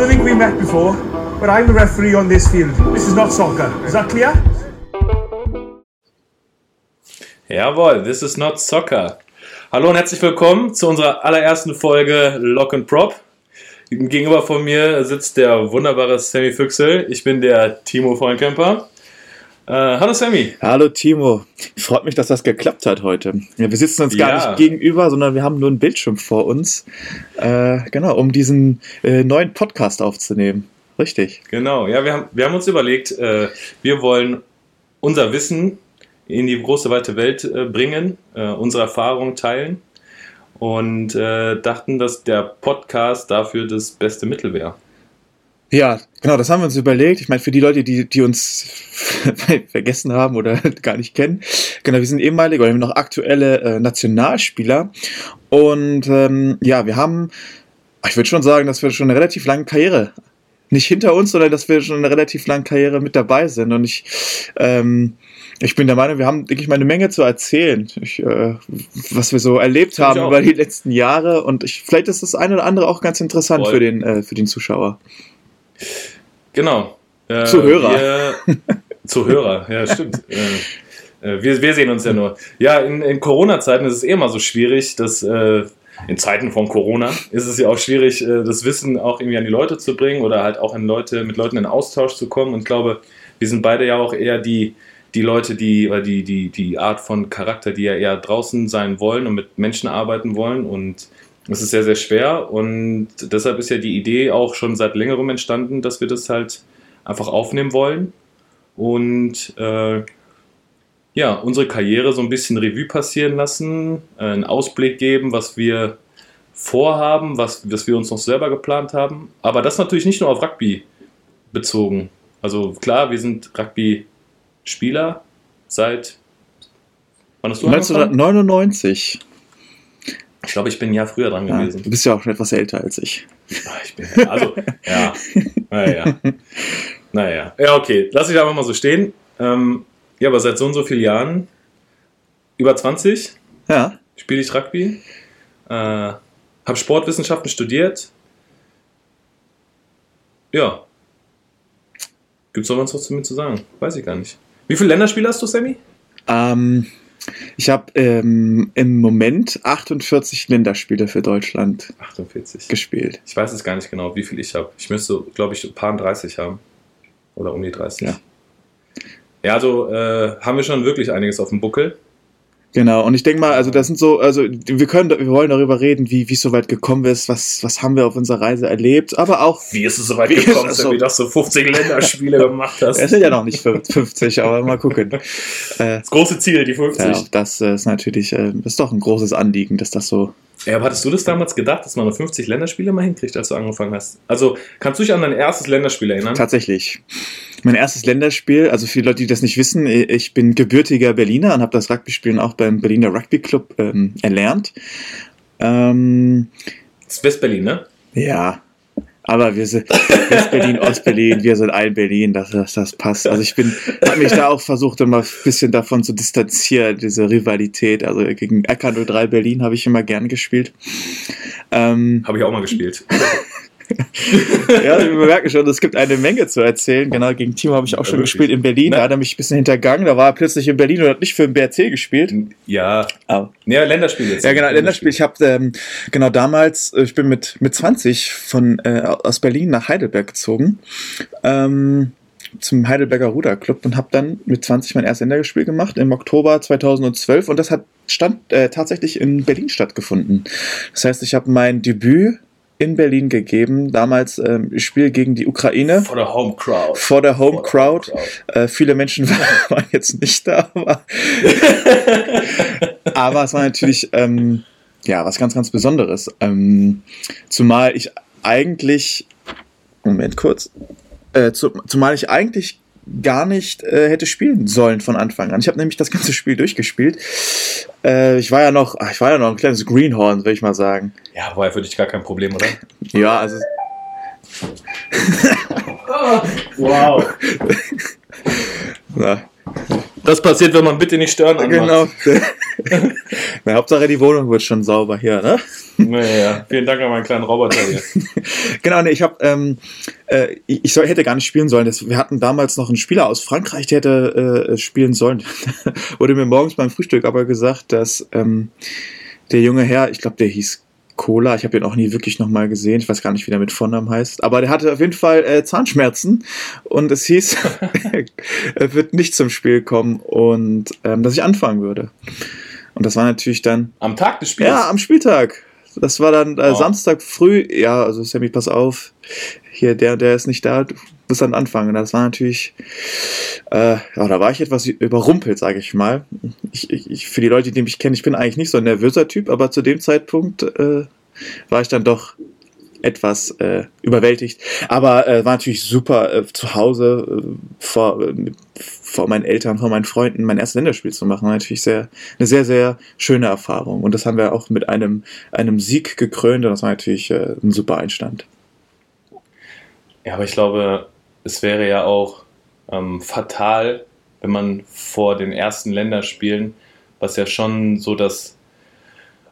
don't think we met before, but I'm the referee on this field. This is not soccer. Is that clear? Jawohl, this is not soccer. Hallo und herzlich willkommen zu unserer allerersten Folge Lock and Prop. Gegenüber von mir sitzt der wunderbare Sammy Füchsel. Ich bin der Timo Freunkemper. Äh, hallo Sammy. Hallo Timo. Freut mich, dass das geklappt hat heute. Ja, wir sitzen uns gar Ja. nicht gegenüber, sondern wir haben nur einen Bildschirm vor uns. Äh, genau, um diesen äh, neuen Podcast aufzunehmen. Richtig. Genau, ja, wir haben, wir haben uns überlegt, äh, wir wollen unser Wissen in die große weite Welt äh, bringen, unsere Erfahrungen teilen und dachten, dass der Podcast dafür das beste Mittel wäre. Ja, genau, das haben wir uns überlegt. Ich meine, für die Leute, die, die uns vergessen haben oder gar nicht kennen, genau, wir sind ehemalige oder noch aktuelle äh, Nationalspieler. Und ähm, ja, wir haben, ich würde schon sagen, dass wir schon eine relativ lange Karriere, nicht hinter uns, sondern dass wir schon eine relativ lange Karriere mit dabei sind. Und ich, ähm, ich bin der Meinung, wir haben, denke ich mal, eine Menge zu erzählen, ich, äh, was wir so erlebt ich haben über die letzten Jahre. Und ich, vielleicht ist das eine oder andere auch ganz interessant Voll. für den, äh, für den Zuschauer. Genau. Äh, Zuhörer. Wir, Zuhörer, ja, stimmt. äh, äh, wir, wir sehen uns ja nur. Ja, in, in Corona-Zeiten ist es eh immer so schwierig, dass äh, in Zeiten von Corona ist es ja auch schwierig, äh, das Wissen auch irgendwie an die Leute zu bringen oder halt auch in Leute, mit Leuten in Austausch zu kommen. Und ich glaube, wir sind beide ja auch eher die, die Leute, die, oder die, die, die Art von Charakter, die ja eher draußen sein wollen und mit Menschen arbeiten wollen. Und es ist sehr, sehr schwer. Und deshalb ist ja die Idee auch schon seit längerem entstanden, dass wir das halt einfach aufnehmen wollen. Und äh, ja, unsere Karriere so ein bisschen Revue passieren lassen, äh, einen Ausblick geben, was wir vorhaben, was, was wir uns noch selber geplant haben. Aber das natürlich nicht nur auf Rugby bezogen. Also klar, wir sind Rugby-Spieler seit. Wann hast du angefangen? 1999. Ich glaube, ich bin ein Jahr früher dran Ja, gewesen. du bist ja auch schon etwas älter als ich. Ah, Ich bin, also, ja. Naja. Naja. Ja, okay. Lass ich einfach mal so stehen. Ähm, ja, aber seit so und so vielen Jahren, über 20, Ja. spiele ich Rugby. Äh, habe Sportwissenschaften studiert. Ja. Gibt es noch was zu mir zu sagen? Weiß ich gar nicht. Wie viele Länderspiele hast du, Sammy? Ähm, ich habe ähm, im Moment 48 Länderspiele für Deutschland 48. gespielt. Ich weiß es gar nicht genau, wie viel ich habe. Ich müsste, glaube ich, ein paar 30 haben. Oder um die 30. Ja. Ja, also äh, haben wir schon wirklich einiges auf dem Buckel. Genau, und ich denke mal, also das sind so, also wir können, wir wollen darüber reden, wie wie es so weit gekommen ist, was was haben wir auf unserer Reise erlebt, aber auch, Wie ist es so weit gekommen, Sammy, so? dass du 50 Länderspiele gemacht hast? es sind ja noch nicht 50, aber mal gucken. Äh, Das große Ziel, die 50. ja, das ist natürlich, äh, ist doch ein großes Anliegen, dass das so Ja, aber hattest du das damals gedacht, dass man nur 50 Länderspiele mal hinkriegt, als du angefangen hast? Also, kannst du dich an dein erstes Länderspiel erinnern? Tatsächlich. Mein erstes Länderspiel, also für die Leute, die das nicht wissen, ich bin gebürtiger Berliner und habe das Rugby-Spielen auch beim Berliner Rugby Club ähm, erlernt. Ähm, Das ist West-Berlin, ne? ja, aber wir sind West-Berlin, Ost-Berlin, wir sind ein Berlin, das, das, das passt. Also ich bin, habe mich da auch versucht, immer ein bisschen davon zu distanzieren, diese Rivalität. Also gegen RK03 Berlin habe ich immer gern gespielt. Ähm, Habe ich auch mal gespielt. Ja, wir merken schon, es gibt eine Menge zu erzählen. Genau, gegen Timo habe ich auch Ja, schon wirklich. gespielt in Berlin. Na- Da hat er mich ein bisschen hintergangen. Da war er plötzlich in Berlin und hat nicht für den BRC gespielt. Ja. Oh. Ja, Länderspiel jetzt. Ja, genau, Länderspiel. Ich habe ähm, genau damals, äh, ich bin mit, mit 20 von, äh, aus Berlin nach Heidelberg gezogen. Ähm, zum Heidelberger Ruderclub und habe dann mit 20 mein erstes Länderspiel gemacht im Oktober 2012 und das hat stand äh, tatsächlich in Berlin stattgefunden. Das heißt, ich habe mein Debüt in Berlin gegeben, damals ähm, Spiel gegen die Ukraine For the home crowd. vor der Home For the Crowd. Äh, viele Menschen waren jetzt nicht da, aber, aber es war natürlich ähm, ja was ganz, ganz Besonderes. Ähm, zumal ich eigentlich, Moment kurz, äh, zu, zumal ich eigentlich gar nicht äh, hätte spielen sollen von Anfang an. Ich habe nämlich das ganze Spiel durchgespielt. Äh, ich war ja noch, ach, ich war ja noch ein kleines Greenhorn, würde ich mal sagen. Ja, war ja für dich gar kein Problem, oder? Ja, also Wow. na, Das passiert, wenn man bitte nicht stören anmacht. genau. Na, Hauptsache die Wohnung wird schon sauber hier, ne? Naja, vielen Dank an meinen kleinen Roboter hier. genau, nee, ich habe, ähm, äh, ich soll, hätte gar nicht spielen sollen. Das, wir hatten damals noch einen Spieler aus Frankreich, der hätte äh, spielen sollen. Wurde mir morgens beim Frühstück aber gesagt, dass ähm, der junge Herr, ich glaube, der hieß Cola. Ich habe ihn auch nie wirklich nochmal gesehen. Ich weiß gar nicht, wie der mit Vornamen heißt. Aber der hatte auf jeden Fall äh, Zahnschmerzen und es hieß, er wird nicht zum Spiel kommen und ähm, dass ich anfangen würde. Und das war natürlich dann. Am Tag des Spiels? Ja, am Spieltag. Das war dann äh, Oh. Samstag früh. Ja, also Sammy, pass auf. Hier, der, der ist nicht da. Du musst dann anfangen. Das war natürlich. Äh, ja, da war ich etwas überrumpelt, sage ich mal. Ich, ich, für die Leute, die mich kennen, ich bin eigentlich nicht so ein nervöser Typ, aber zu dem Zeitpunkt äh, war ich dann doch etwas äh, überwältigt. Aber äh, war natürlich super äh, zu Hause äh, vor, äh, vor meinen Eltern, vor meinen Freunden mein erstes Länderspiel zu machen. War natürlich sehr, eine sehr, sehr schöne Erfahrung. Und das haben wir auch mit einem, einem Sieg gekrönt und das war natürlich äh, ein super Einstand. Ja, aber ich glaube, es wäre ja auch ähm, fatal, wenn man vor den ersten Länderspielen, was ja schon so das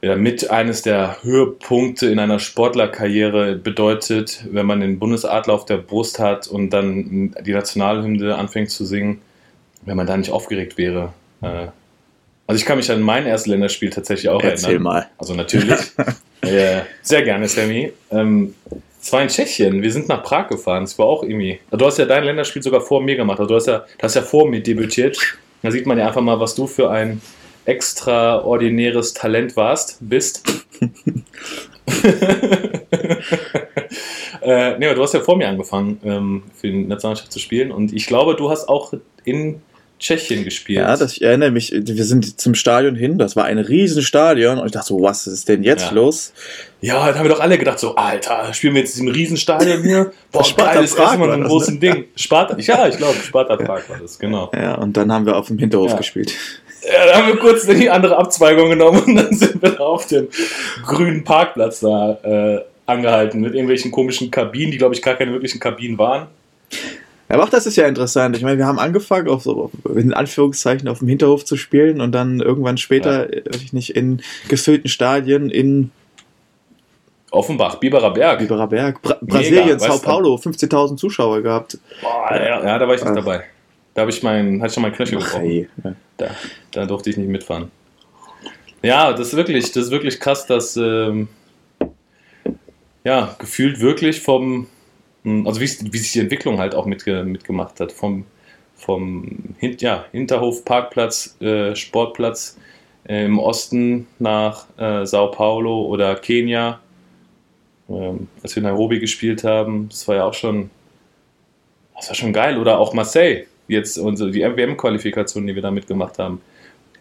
ja, mit eines der Höhepunkte in einer Sportlerkarriere bedeutet, wenn man den Bundesadler auf der Brust hat und dann die Nationalhymne anfängt zu singen, wenn man da nicht aufgeregt wäre. Äh, also ich kann mich an mein erstes Länderspiel tatsächlich auch Erzähl erinnern. mal. Also natürlich. äh, sehr gerne, Sammy. Ähm, es war in Tschechien. Wir sind nach Prag gefahren. Es war auch irgendwie. Du hast ja dein Länderspiel sogar vor mir gemacht. Also du hast ja, du hast ja vor mir debütiert. Da sieht man ja einfach mal, was du für ein extraordinäres Talent warst, bist. äh, nee, aber du hast ja vor mir angefangen, ähm, für die Nationalmannschaft zu spielen. Und ich glaube, du hast auch in Tschechien gespielt. Ja, das, ich erinnere mich, wir sind zum Stadion hin, das war ein Riesenstadion und ich dachte so, was ist denn jetzt Ja. los? Ja, da haben wir doch alle gedacht, so, Alter, spielen wir jetzt in diesem Riesenstadion hier? Boah, Sparta geiles Essen und war ein das, großes ne? Ding. Sparta, ja, ich glaube, Sparta Prag war das, genau. Ja, und dann haben wir auf dem Hinterhof Ja. gespielt. Ja, da haben wir kurz die andere Abzweigung genommen und dann sind wir auf dem grünen Parkplatz da äh, angehalten mit irgendwelchen komischen Kabinen, die, glaube ich, gar keine wirklichen Kabinen waren. Aber auch das ist ja interessant. Ich meine, wir haben angefangen, auf so, in Anführungszeichen auf dem Hinterhof zu spielen und dann irgendwann später, äh, weiß ich nicht, in gefüllten Stadien in Offenbach, Biberer Berg. Biberer Berg, Bra Brasilien, weißt Sao? Paulo, 15.000 Zuschauer gehabt. Boah, ja, ja, da war ich nicht Ach. dabei. Da habe ich mein, hatte ich schon meinen Knöchel gebrochen. Da, da durfte ich nicht mitfahren. Ja, das ist wirklich, das ist wirklich krass, dass ähm, ja, gefühlt wirklich vom, also wie, wie sich die Entwicklung halt auch mitge, mitgemacht hat, vom, vom Hin ja, Hinterhof, Parkplatz, äh, Sportplatz äh, im Osten nach äh, Sao Paulo oder Kenia, ähm, als wir in Nairobi gespielt haben, das war ja auch schon, das war schon geil. Oder auch Marseille, jetzt unsere, die WM-Qualifikation, die wir da mitgemacht haben,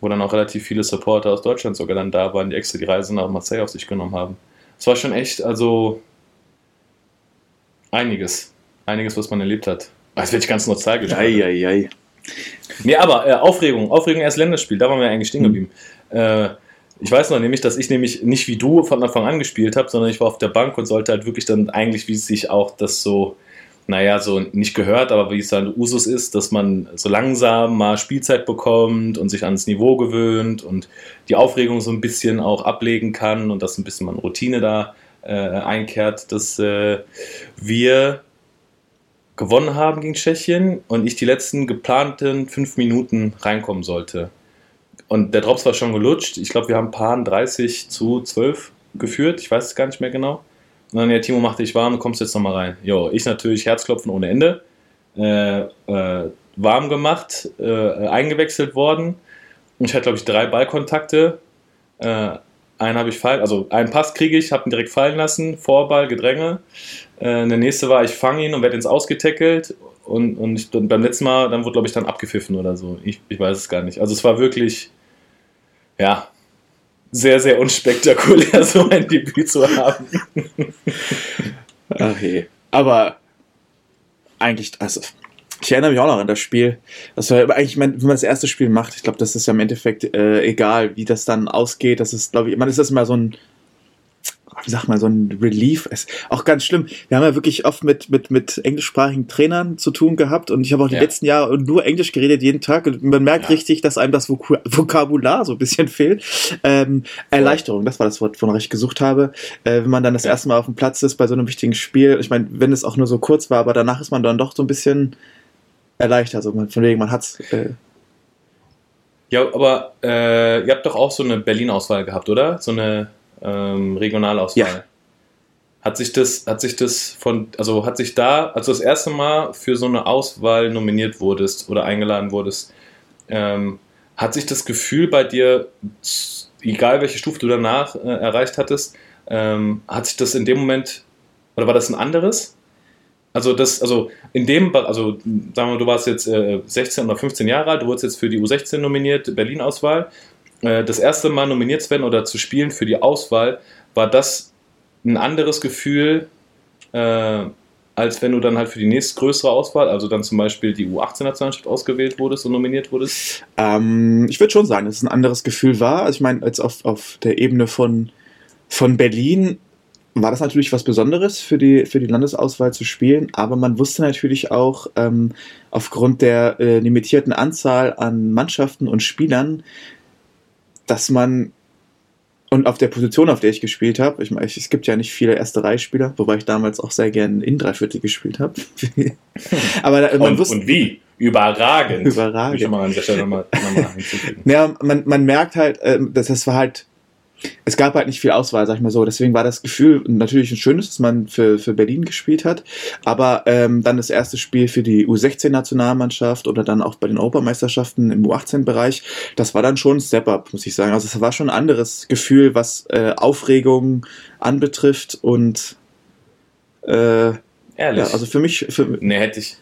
wo dann auch relativ viele Supporter aus Deutschland sogar dann da waren, die extra die Reise nach Marseille auf sich genommen haben. Es war schon echt, also einiges. Einiges, was man erlebt hat. Ah, Jetzt werde ich ganz nostalgisch. Eieiei. Nee, aber äh, Aufregung, Aufregung erst Länderspiel, da waren wir eigentlich stehen geblieben. Äh, ich weiß noch nämlich, dass ich nämlich nicht wie du von Anfang an gespielt habe, sondern ich war auf der Bank und sollte halt wirklich dann eigentlich, wie es sich auch das so, naja, so nicht gehört, aber wie es dann Usus ist, dass man so langsam mal Spielzeit bekommt und sich ans Niveau gewöhnt und die Aufregung so ein bisschen auch ablegen kann und dass ein bisschen mal eine Routine da einkehrt, dass äh, wir gewonnen haben gegen Tschechien und ich die letzten geplanten fünf Minuten reinkommen sollte. Und der Drops war schon gelutscht. Ich glaube, wir haben Paaren 30 zu 12 geführt. Ich weiß es gar nicht mehr genau. Und dann, ja, Timo, mach dich warm, du kommst jetzt nochmal rein. Jo, ich natürlich Herzklopfen ohne Ende. Äh, äh, warm gemacht, äh, eingewechselt worden. Ich hatte, glaube ich, drei Ballkontakte. Einen habe ich fallen, also einen Pass kriege ich, habe ihn direkt fallen lassen, Vorball, Gedränge. Äh, der nächste war, ich fange ihn und werde ins Ausgetackelt. Und, und, ich, und beim letzten Mal, dann wurde, glaube ich, dann abgepfiffen oder so. Ich, ich weiß es gar nicht. Also es war wirklich, ja, sehr, sehr unspektakulär, so ein Debüt zu haben. Ach je. Aber eigentlich, also, ich erinnere mich auch noch an das Spiel. Das war eigentlich, wenn man das erste Spiel macht, ich glaube, das ist ja im Endeffekt äh, egal, wie das dann ausgeht. Das ist, glaube ich, man ist das immer so ein, wie sagt man, so ein Relief. Ist auch ganz schlimm. Wir haben ja wirklich oft mit, mit, mit englischsprachigen Trainern zu tun gehabt und ich habe auch die Ja. letzten Jahre nur Englisch geredet, jeden Tag. Und man merkt Ja. richtig, dass einem das Voku- Vokabular so ein bisschen fehlt. Ähm, Erleichterung, das war das Wort, wonach ich gesucht habe. Äh, wenn man dann das Ja. erste Mal auf dem Platz ist bei so einem wichtigen Spiel, ich meine, wenn es auch nur so kurz war, aber danach ist man dann doch so ein bisschen erleichtert. Also man, von wegen, man hat's. Äh, Ja, aber äh, ihr habt doch auch so eine Berlin-Auswahl gehabt, oder? So eine ähm, Regionalauswahl. Ja. Hat sich das, hat sich das von, also hat sich da, als du das erste Mal für so eine Auswahl nominiert wurdest oder eingeladen wurdest, ähm, hat sich das Gefühl bei dir, egal welche Stufe du danach äh, erreicht hattest, ähm, hat sich das in dem Moment, oder war das ein anderes? Also das, also in dem, also sagen wir, mal, du warst jetzt äh, 16 oder 15 Jahre alt, du wurdest jetzt für die U16 nominiert, Berlin-Auswahl. Äh, das erste Mal nominiert zu werden oder zu spielen für die Auswahl, war das ein anderes Gefühl, äh, als wenn du dann halt für die nächstgrößere Auswahl, also dann zum Beispiel die U18-Nationalmannschaft ausgewählt wurdest und nominiert wurdest? Ähm, ich würde schon sagen, dass es ein anderes Gefühl war. Also ich meine, jetzt auf, auf der Ebene von, von Berlin war das natürlich was Besonderes für die, für die Landesauswahl zu spielen, aber man wusste natürlich auch ähm, aufgrund der äh, limitierten Anzahl an Mannschaften und Spielern, dass man und auf der Position, auf der ich gespielt habe, ich meine, es gibt ja nicht viele erste Reihe-Spieler, wobei ich damals auch sehr gern in Dreiviertel gespielt habe. aber da, man Und, wusste, und wie? Überragend. Überragend. Ich mal an dieser Stelle nochmal noch mal. Ja, man, man merkt halt, ähm, dass das war halt, es gab halt nicht viel Auswahl, sag ich mal so. Deswegen war das Gefühl natürlich ein schönes, dass man für, für Berlin gespielt hat. Aber ähm, dann das erste Spiel für die U16-Nationalmannschaft oder dann auch bei den Europameisterschaften im U18-Bereich, das war dann schon ein Step-up, muss ich sagen. Also es war schon ein anderes Gefühl, was äh, Aufregung anbetrifft und äh, Ehrlich. ja, also für mich, für, Nee, hätte ich.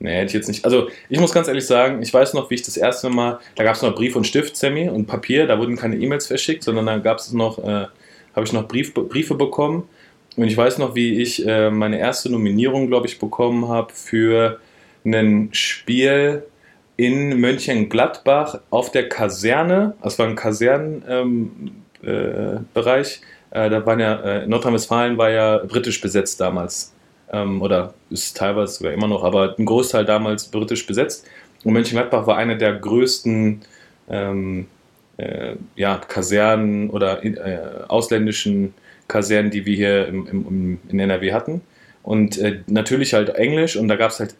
Nee, hätte ich jetzt nicht. Also, ich muss ganz ehrlich sagen, ich weiß noch, wie ich das erste Mal, da gab es noch Brief und Stift, Sammy, und Papier, da wurden keine E-Mails verschickt, sondern da gab es noch, äh, habe ich noch Brief, Briefe bekommen. Und ich weiß noch, wie ich äh, meine erste Nominierung, glaube ich, bekommen habe für ein Spiel in Mönchengladbach auf der Kaserne. Das war ein Kasernenbereich. Ähm, äh, äh, da waren ja, äh, Nordrhein-Westfalen war ja britisch besetzt damals ähm, oder ist teilweise sogar immer noch, aber ein Großteil damals britisch besetzt. Und Mönchengladbach war eine der größten ähm, äh, ja, Kasernen oder äh, ausländischen Kasernen, die wir hier im, im, im, in NRW hatten. Und äh, natürlich halt Englisch und da gab es halt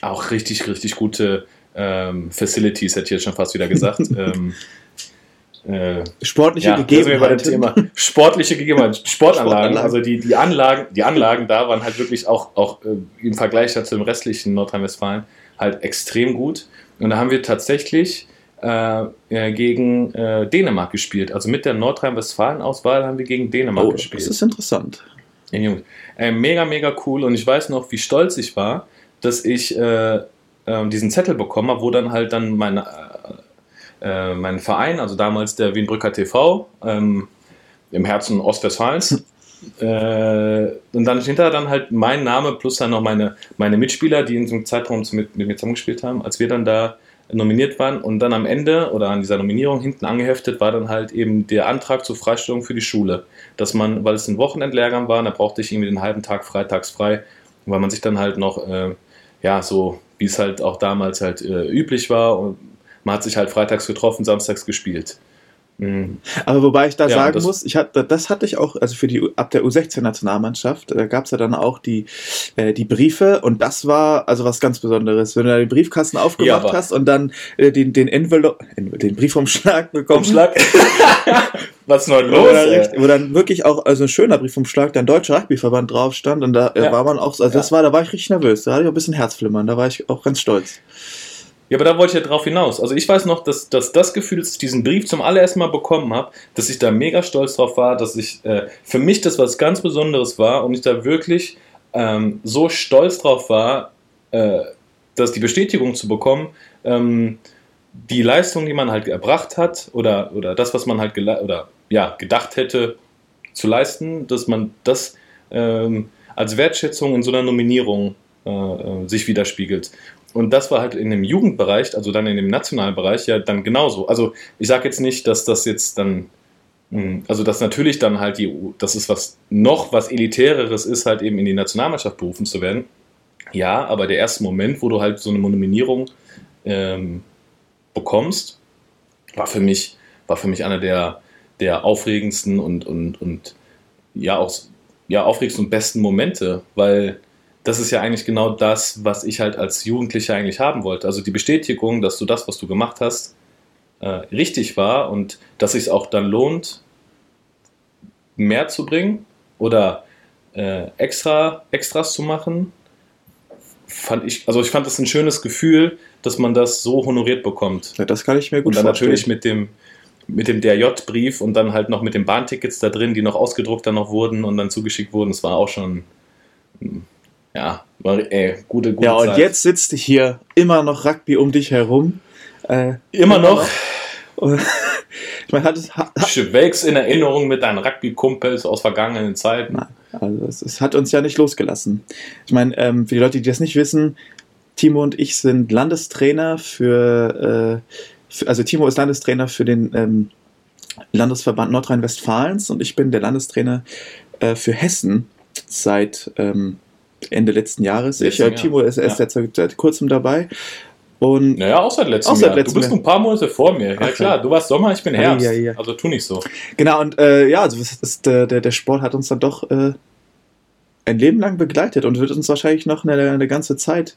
auch richtig, richtig gute ähm, Facilities, hätte ich jetzt schon fast wieder gesagt. ähm, äh, sportliche ja, wir bei dem Gegebenheiten. Sportliche Gegebenheiten, Sportanlagen. Sportanlagen. Also die, die Anlagen, die Anlagen da waren halt wirklich auch, auch äh, im Vergleich dazu im restlichen Nordrhein-Westfalen halt extrem gut. Und da haben wir tatsächlich äh, äh, gegen äh, Dänemark gespielt. Also mit der Nordrhein-Westfalen-Auswahl haben wir gegen Dänemark Oh, das gespielt. ist interessant. Junge. Äh, mega, mega cool. Und ich weiß noch, wie stolz ich war, dass ich äh, äh, diesen Zettel bekommen habe, wo dann halt dann meine, äh, äh, mein Verein, also damals der Wienbrücker TV, ähm, im Herzen Ostwestfalens, äh, und dann hinterher dann halt mein Name plus dann noch meine, meine Mitspieler, die in so einem Zeitraum mit, mit mir zusammengespielt haben, als wir dann da nominiert waren. Und dann am Ende oder an dieser Nominierung hinten angeheftet war dann halt eben der Antrag zur Freistellung für die Schule, dass man, weil es ein Wochenendlehrgang war, da brauchte ich irgendwie den halben Tag freitags frei, weil man sich dann halt noch, äh, ja, so wie es halt auch damals halt äh, üblich war und man hat sich halt freitags getroffen, samstags gespielt. Mhm. Aber wobei ich da Ja, sagen das- muss, ich hatte, das hatte ich auch, also für die ab der U16-Nationalmannschaft, da gab es ja dann auch die, äh, die Briefe und das war also was ganz Besonderes. Wenn du da den Briefkasten aufgemacht aber- hast und dann äh, den, den Envelope, den Briefumschlag bekommen Umschlag. Was ist Wo, los? wo dann wirklich auch also ein schöner Briefumschlag, der Deutsche Rugbyverband drauf stand und da äh, Ja. war man auch, so- also das war, da war ich richtig nervös, da hatte ich auch ein bisschen Herzflimmern, da war ich auch ganz stolz. Ja, aber da wollte ich ja drauf hinaus. Also ich weiß noch, dass, dass das Gefühl, dass ich diesen Brief zum allerersten Mal bekommen habe, dass ich da mega stolz drauf war, dass ich äh, für mich das was ganz Besonderes war und ich da wirklich ähm, so stolz drauf war, äh, dass die Bestätigung zu bekommen, ähm, die Leistung, die man halt erbracht hat oder, oder das, was man halt oder, ja, gedacht hätte zu leisten, dass man das ähm, als Wertschätzung in so einer Nominierung äh, äh, sich widerspiegelt. Und das war halt in dem Jugendbereich, also dann in dem nationalen Bereich, ja dann genauso. Also ich sage jetzt nicht, dass das jetzt dann Mhm. Also, dass natürlich dann halt die, das ist was noch was Elitäreres ist, halt eben in die Nationalmannschaft berufen zu werden. Ja, aber der erste Moment, wo du halt so eine Nominierung ähm, bekommst, war für mich, war für mich einer der, der aufregendsten und, und, und ja auch ja, aufregendsten und besten Momente, weil das ist ja eigentlich genau das, was ich halt als Jugendlicher eigentlich haben wollte. Also die Bestätigung, dass du das, was du gemacht hast, äh, richtig war und dass es sich auch dann lohnt, mehr zu bringen oder äh, extra Extras zu machen, fand ich, also ich fand das ein schönes Gefühl, dass man das so honoriert bekommt. Ja, das kann ich mir gut und dann vorstellen. natürlich mit dem mit dem DRJ-Brief und dann halt noch mit den Bahntickets da drin, die noch ausgedruckt dann noch wurden und dann zugeschickt wurden. Das war auch schon, hm, ja, ey, gute, gute Ja, und Zeit. jetzt sitzt hier immer noch Rugby um dich herum. Äh, immer noch ich meine, hat es, hat, schwelgst in Erinnerung mit deinen Rugby-Kumpels aus vergangenen Zeiten. Nein, also es, es hat uns ja nicht losgelassen. Ich meine, ähm, für die Leute, die das nicht wissen, Timo und ich sind Landestrainer für, äh, für also Timo ist Landestrainer für den ähm, Landesverband Nordrhein-Westfalens und ich bin der Landestrainer äh, für Hessen seit ähm, Ende letzten Jahres. Ich, äh. Timo ist erst Ja. seit, seit kurzem dabei. Und Naja, auch seit letztem Auch seit Jahr. letztem du bist Jahr. ein paar Monate vor mir. Ja Ach, klar, du warst Sommer, ich bin Herbst. ja, ja. Also tu nicht so. Genau, und äh, ja, also ist, der, der, der Sport hat uns dann doch äh, ein Leben lang begleitet und wird uns wahrscheinlich noch eine, eine ganze Zeit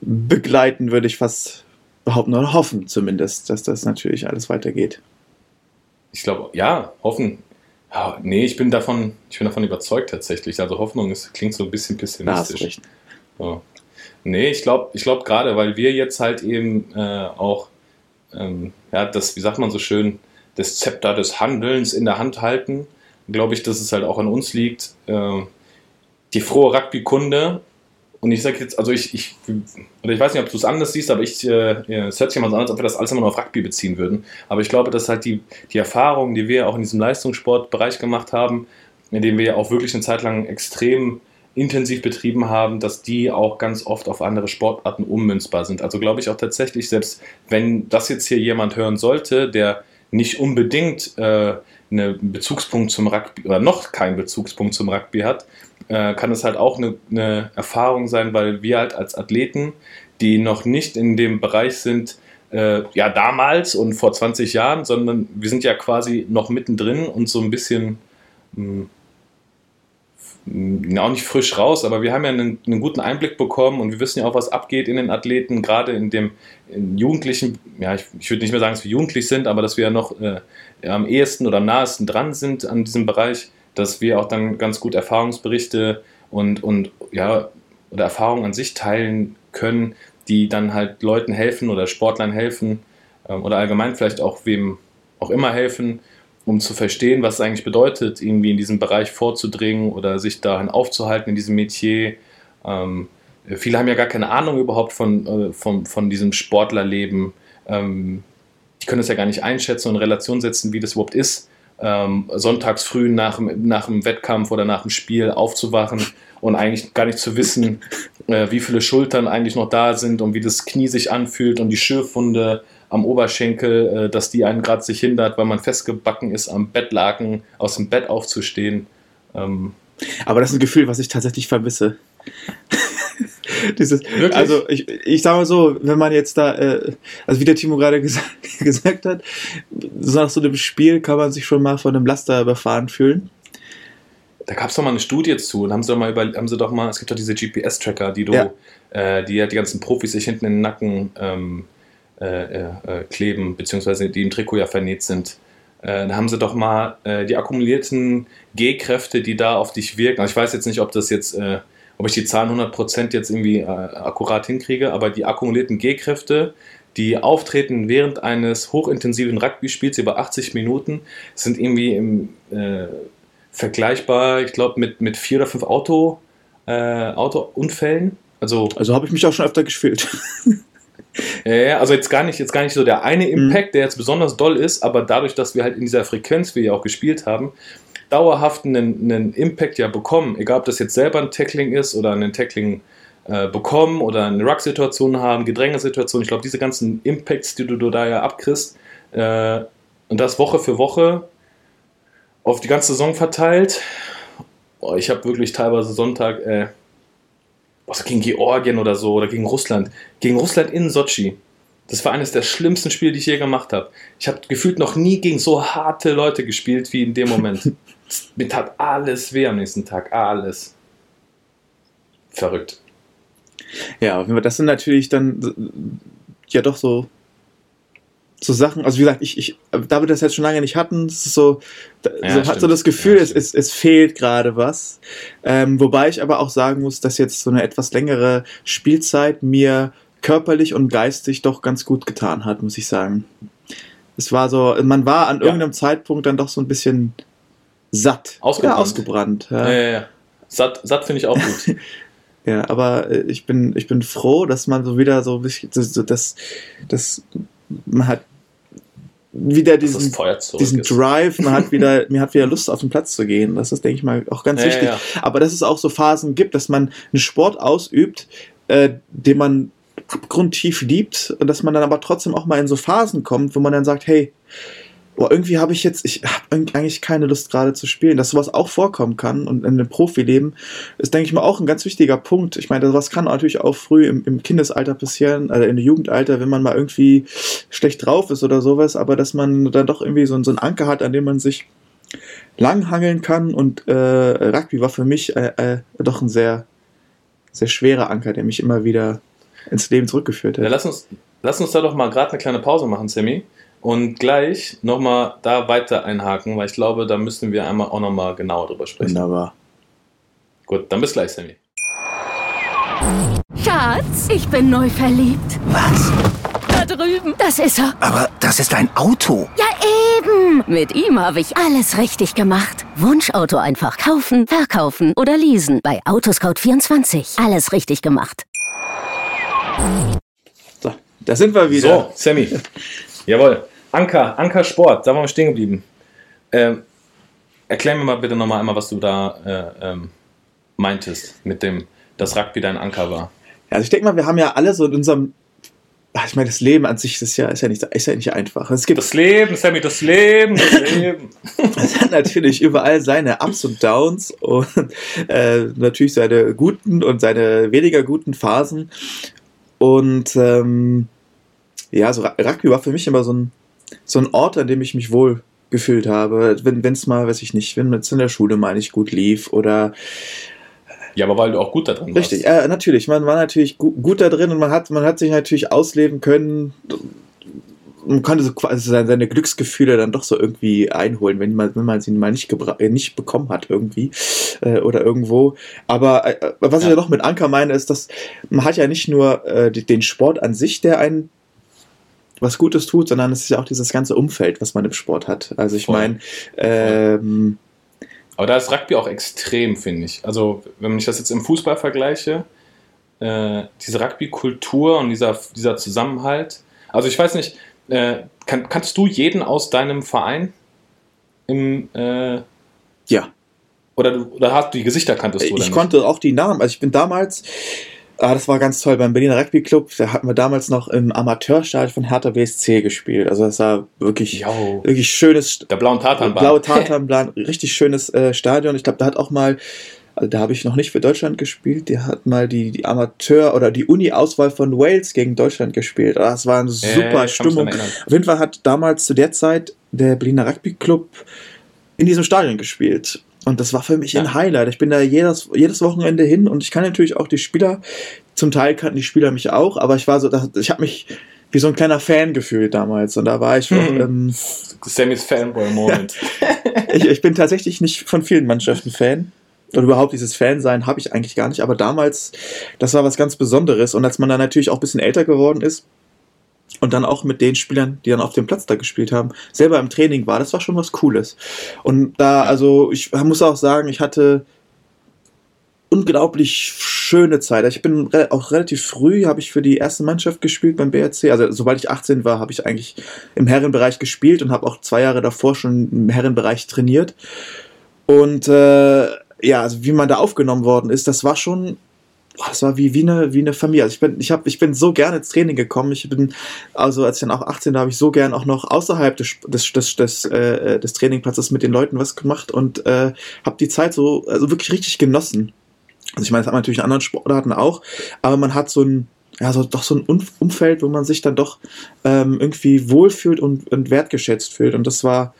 begleiten, würde ich fast behaupten oder hoffen zumindest, dass das natürlich alles weitergeht. Ich glaube, ja, hoffen. Ja, nee, ich bin davon, ich bin davon überzeugt tatsächlich. Also Hoffnung ist, klingt so ein bisschen pessimistisch. So. Nee, ich glaube ich glaub gerade, weil wir jetzt halt eben äh, auch, ähm, ja, das, wie sagt man so schön, das Zepter des Handelns in der Hand halten, glaube ich, dass es halt auch an uns liegt. Äh, die frohe Rugby-Kunde, und ich sage jetzt, also ich, ich, oder ich weiß nicht, ob du es anders siehst, aber ich, äh, es hört sich immer so an, als ob wir das alles immer nur auf Rugby beziehen würden. Aber ich glaube, dass halt die, die Erfahrungen, die wir auch in diesem Leistungssportbereich gemacht haben, in dem wir ja auch wirklich eine Zeit lang extrem intensiv betrieben haben, dass die auch ganz oft auf andere Sportarten ummünzbar sind. Also glaube ich auch tatsächlich, selbst wenn das jetzt hier jemand hören sollte, der nicht unbedingt äh, einen Bezugspunkt zum Rugby oder noch keinen Bezugspunkt zum Rugby hat, äh, kann es halt auch eine, eine Erfahrung sein, weil wir halt als Athleten, die noch nicht in dem Bereich sind, äh, ja damals und vor 20 Jahren, sondern wir sind ja quasi noch mittendrin und so ein bisschen mh, mh, auch nicht frisch raus, aber wir haben ja einen, einen guten Einblick bekommen und wir wissen ja auch, was abgeht in den Athleten, gerade in dem in Jugendlichen, ja, ich, ich würde nicht mehr sagen, dass wir jugendlich sind, aber dass wir ja noch äh, am ehesten oder am nahesten dran sind an diesem Bereich, dass wir auch dann ganz gut Erfahrungsberichte und, und ja, oder Erfahrungen an sich teilen können, die dann halt Leuten helfen oder Sportlern helfen ähm, oder allgemein vielleicht auch wem auch immer helfen, um zu verstehen, was es eigentlich bedeutet, irgendwie in diesem Bereich vorzudringen oder sich dahin aufzuhalten in diesem Metier. Ähm, viele haben ja gar keine Ahnung überhaupt von, äh, von, von diesem Sportlerleben. Ähm, die können es ja gar nicht einschätzen und in Relation setzen, wie das überhaupt ist, ähm, sonntags früh nach, dem- nach dem Wettkampf oder nach dem Spiel aufzuwachen und eigentlich gar nicht zu wissen, äh, wie viele Schultern eigentlich noch da sind und wie das Knie sich anfühlt und die Schürfwunde am Oberschenkel, äh, dass die einen gerade sich hindert, weil man festgebacken ist, am Bettlaken aus dem Bett aufzustehen. Ähm, Aber das ist ein Gefühl, was ich tatsächlich vermisse. Dieses, Wirklich? also ich, ich sage mal so, wenn man jetzt da, äh, also wie der Timo gerade gesagt, gesagt hat, so nach so einem Spiel kann man sich schon mal von einem Laster überfahren fühlen. Da gab es doch mal eine Studie zu und haben sie doch mal über, haben sie doch mal, es gibt doch diese GPS-Tracker, die du, Ja. äh, die ja die ganzen Profis sich hinten in den Nacken ähm, äh, äh, äh, kleben, beziehungsweise die im Trikot ja vernäht sind. Äh, da haben sie doch mal äh, die akkumulierten G-Kräfte, die da auf dich wirken. Also ich weiß jetzt nicht, ob das jetzt, ob ich die Zahlen 100% jetzt irgendwie äh, akkurat hinkriege, aber die akkumulierten G-Kräfte, die auftreten während eines hochintensiven Rugby-Spiels über 80 Minuten, sind irgendwie im äh, vergleichbar, ich glaube, mit, mit vier oder fünf Auto, äh, Autounfällen. Also, Also habe ich mich auch schon öfter gefühlt. ja, also jetzt gar nicht, jetzt gar nicht so der eine Impact, der jetzt besonders doll ist, aber dadurch, dass wir halt in dieser Frequenz, wie wir ja auch gespielt haben, dauerhaft einen, einen Impact ja bekommen, egal ob das jetzt selber ein Tackling ist oder ein Tackling äh, bekommen oder eine Ruck-Situation haben, Gedrängesituation. Ich glaube, diese ganzen Impacts, die du, du da ja abkriegst, äh, und das Woche für Woche, auf die ganze Saison verteilt. Boah, ich habe wirklich teilweise Sonntag, äh, was gegen Georgien oder so oder gegen Russland, gegen Russland in Sochi. Das war eines der schlimmsten Spiele, die ich je gemacht habe. Ich habe gefühlt noch nie gegen so harte Leute gespielt wie in dem Moment. Mir tat alles weh am nächsten Tag, alles. Verrückt. Ja, das sind natürlich dann ja doch so so Sachen, also wie gesagt, ich, ich, da wir das jetzt schon lange nicht hatten, es ist so, ja, so hat so das Gefühl, ja, es, es, es fehlt gerade was. Ähm, wobei ich aber auch sagen muss, dass jetzt so eine etwas längere Spielzeit mir körperlich und geistig doch ganz gut getan hat, muss ich sagen. Es war so, man war an ja. irgendeinem Zeitpunkt dann doch so ein bisschen satt. Ausgebrannt. Ja, ausgebrannt. Ja, ja, ja. Satt, satt finde ich auch gut. ja, aber äh, ich bin, ich bin froh, dass man so wieder so, so das, das, man hat wieder diesen, diesen Drive, man hat wieder, mir hat wieder Lust auf den Platz zu gehen. Das ist, denke ich mal, auch ganz wichtig. Aber dass es auch so Phasen gibt, dass man einen Sport ausübt, äh, den man abgrundtief liebt, dass man dann aber trotzdem auch mal in so Phasen kommt, wo man dann sagt, hey, boah, irgendwie habe ich jetzt, ich habe eigentlich keine Lust gerade zu spielen, dass sowas auch vorkommen kann und in dem Profileben ist, denke ich mal, auch ein ganz wichtiger Punkt. Ich meine, sowas kann natürlich auch früh im, im Kindesalter passieren, also im Jugendalter, wenn man mal irgendwie schlecht drauf ist oder sowas, aber dass man dann doch irgendwie so, so einen Anker hat, an dem man sich langhangeln kann und äh, Rugby war für mich äh, äh, doch ein sehr, sehr schwerer Anker, der mich immer wieder ins Leben zurückgeführt hat. Ja, lass, uns, lass uns da doch mal gerade eine kleine Pause machen, Sammy und gleich nochmal da weiter einhaken, weil ich glaube, da müssen wir einmal auch nochmal genauer drüber sprechen. Wunderbar. Gut, dann bis gleich, Sammy. Schatz, ich bin neu verliebt. Was? Da drüben. Das ist er. Aber das ist ein Auto. Ja, eben. Mit ihm habe ich alles richtig gemacht. Wunschauto einfach kaufen, verkaufen oder leasen. Bei Autoscout24. Alles richtig gemacht. So, da sind wir wieder. So, Sammy. Jawohl. Anker, Anker Sport, da waren wir stehen geblieben. Ähm, erklär mir mal bitte nochmal einmal, was du da äh, ähm, meintest, mit dem, dass Rugby dein Anker war. Also ich denke mal, wir haben ja alle so in unserem ich meine, das Leben an sich ist ja, ist ja, nicht, ist ja nicht einfach. Es gibt das Leben, Sammy, das Leben, das Leben. es hat natürlich überall seine Ups und Downs und äh, natürlich seine guten und seine weniger guten Phasen. Und ähm, ja, so Rugby war für mich immer so ein, so ein Ort, an dem ich mich wohl gefühlt habe. Wenn es mal, weiß ich nicht, wenn es in der Schule mal nicht gut lief oder ja, aber weil du auch gut da drin warst. Richtig, äh, natürlich. Man war natürlich gut, gut da drin und man hat, man hat sich natürlich ausleben können. Man konnte so quasi seine Glücksgefühle dann doch so irgendwie einholen, wenn man, wenn man sie mal nicht, äh, nicht bekommen hat irgendwie äh, oder irgendwo. Aber äh, was ja. ich ja noch mit Anker meine, ist, dass man hat ja nicht nur äh, den Sport an sich, der einen was Gutes tut, sondern es ist ja auch dieses ganze Umfeld, was man im Sport hat. Also ich meine, ähm, aber da ist Rugby auch extrem, finde ich. Also wenn ich das jetzt im Fußball vergleiche, äh, diese Rugby-Kultur und dieser, dieser Zusammenhalt. Also ich weiß nicht, äh, kann, kannst du jeden aus deinem Verein im äh, ja. Oder, oder hast du die Gesichter kanntest du? Ich konnte auch die Namen. Also ich bin damals Ah, das war ganz toll. Beim Berliner Rugby Club, da hatten wir damals noch im Amateurstadion von Hertha BSC gespielt. Also das war wirklich, Yo. wirklich schönes. Der blaue Tatanbahn. Blaue Tatanbahn, richtig schönes äh, Stadion. Ich glaube, da hat auch mal, also da habe ich noch nicht für Deutschland gespielt. Der hat mal die, die Amateur- oder die Uni-Auswahl von Wales gegen Deutschland gespielt. Ah, das war eine super äh, Stimmung. Auf jeden Fall hat damals zu der Zeit der Berliner Rugby Club in diesem Stadion gespielt. Und das war für mich ja. ein Highlight. Ich bin da jedes, jedes Wochenende hin und ich kann natürlich auch die Spieler, zum Teil kannten die Spieler mich auch, aber ich war so, ich habe mich wie so ein kleiner Fan gefühlt damals. Und da war ich. Hm. Ähm, Sammys Fanboy-Moment. ich, ich bin tatsächlich nicht von vielen Mannschaften Fan. Und überhaupt dieses Fan-Sein habe ich eigentlich gar nicht. Aber damals, das war was ganz Besonderes. Und als man dann natürlich auch ein bisschen älter geworden ist, und dann auch mit den Spielern, die dann auf dem Platz da gespielt haben, selber im Training war, das war schon was Cooles. Und da, also ich muss auch sagen, ich hatte unglaublich schöne Zeit. Ich bin auch relativ früh, habe ich für die erste Mannschaft gespielt beim BRC. Also sobald ich 18 war, habe ich eigentlich im Herrenbereich gespielt und habe auch zwei Jahre davor schon im Herrenbereich trainiert. Und äh, ja, also wie man da aufgenommen worden ist, das war schon boah, das war wie, wie, eine, wie eine Familie. Also ich bin, ich, hab, ich bin so gerne ins Training gekommen. Ich bin, also als ich dann auch 18 war, habe ich so gern auch noch außerhalb des, des, des, des, äh, des Trainingplatzes mit den Leuten was gemacht und äh, habe die Zeit so also wirklich richtig genossen. Also ich meine, das hat man natürlich in anderen Sportarten auch, aber man hat so ein, ja, so doch so ein Umfeld, wo man sich dann doch ähm, irgendwie wohlfühlt und, und wertgeschätzt fühlt. Und das war,